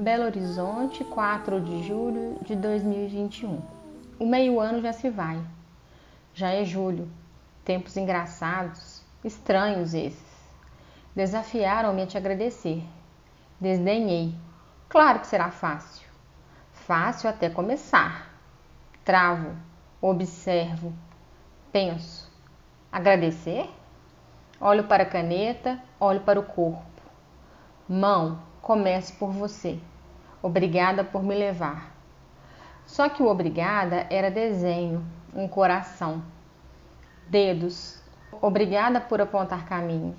Belo Horizonte, 4 de julho de 2021. O meio ano já se vai. Já é julho. Tempos engraçados, estranhos esses. Desafiaram-me a te agradecer. Desdenhei. Claro que será fácil. Fácil até começar. Travo, observo, penso. Agradecer? Olho para a caneta, olho para o corpo. Mão, comece por você. Obrigada por me levar. Só que o obrigada era desenho, um coração. Dedos, obrigada por apontar caminhos.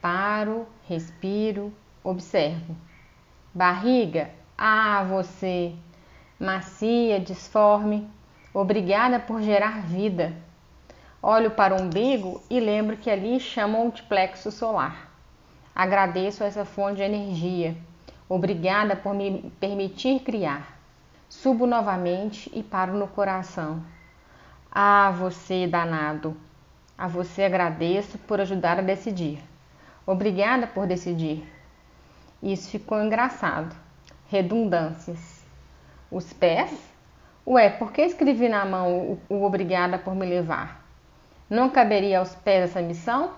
Paro, respiro, observo. Barriga, ah, você. Macia, disforme, obrigada por gerar vida. Olho para o umbigo e lembro que ali chamam de plexo solar. Agradeço essa fonte de energia. Obrigada por me permitir criar. Subo novamente e paro no coração. Ah, você danado! A você agradeço por ajudar a decidir. Obrigada por decidir. Isso ficou engraçado. Redundâncias. Os pés? Ué, por que escrevi na mão o, o obrigada por me levar? Não caberia aos pés essa missão?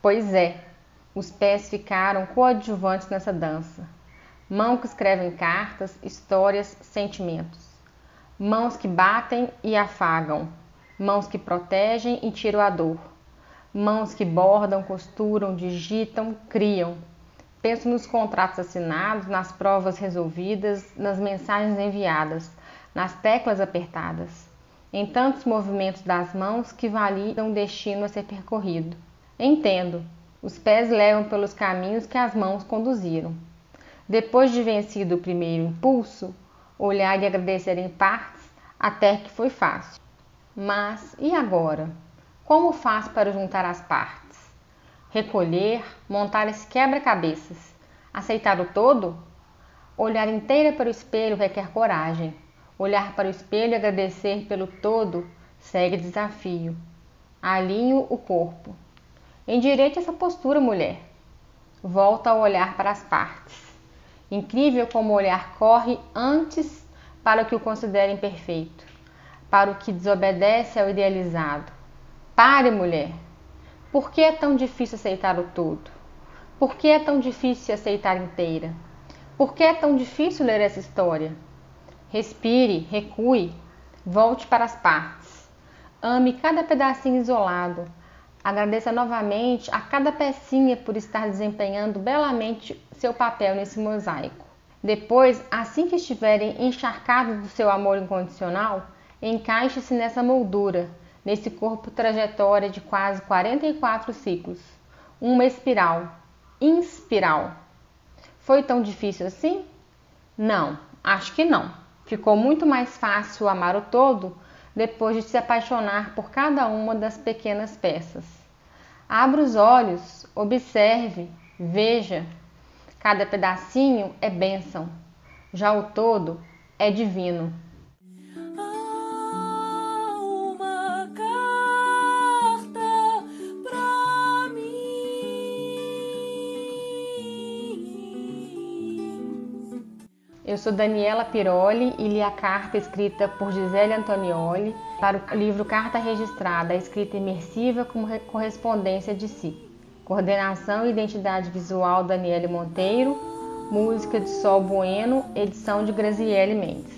Pois é, os pés ficaram coadjuvantes nessa dança. Mãos que escrevem cartas, histórias, sentimentos. Mãos que batem e afagam. Mãos que protegem e tiram a dor. Mãos que bordam, costuram, digitam, criam. Penso nos contratos assinados, nas provas resolvidas, nas mensagens enviadas, nas teclas apertadas, em tantos movimentos das mãos que validam o destino a ser percorrido. Entendo, os pés levam pelos caminhos que as mãos conduziram. Depois de vencido o primeiro impulso, olhar e agradecer em partes, até que foi fácil. Mas e agora? Como faz para juntar as partes? Recolher, montar esse quebra-cabeças, aceitar o todo? Olhar inteira para o espelho requer coragem. Olhar para o espelho e agradecer pelo todo segue desafio. Alinho o corpo. Endireite essa postura, mulher. Volta a olhar para as partes. Incrível como o olhar corre antes para o que o considera imperfeito, para o que desobedece ao idealizado. Pare, mulher. Por que é tão difícil aceitar o todo? Por que é tão difícil aceitar inteira? Por que é tão difícil ler essa história? Respire, recue, volte para as partes. Ame cada pedacinho isolado. Agradeça novamente a cada pecinha por estar desempenhando belamente seu papel nesse mosaico. Depois, assim que estiverem encharcados do seu amor incondicional, encaixe-se nessa moldura, nesse corpo trajetória de quase 44 ciclos. Uma espiral, inspiral. Foi tão difícil assim? Não, acho que não. Ficou muito mais fácil amar o todo depois de se apaixonar por cada uma das pequenas peças. Abra os olhos, observe, veja. Cada pedacinho é bênção, já o todo é divino. Eu sou Daniela Piroli e li a carta escrita por Gisele Antonioli para o livro Carta Registrada, escrita imersiva como re- correspondência de si. Coordenação e identidade visual Daniele Monteiro, música de Sol Bueno, edição de Graziele Mendes.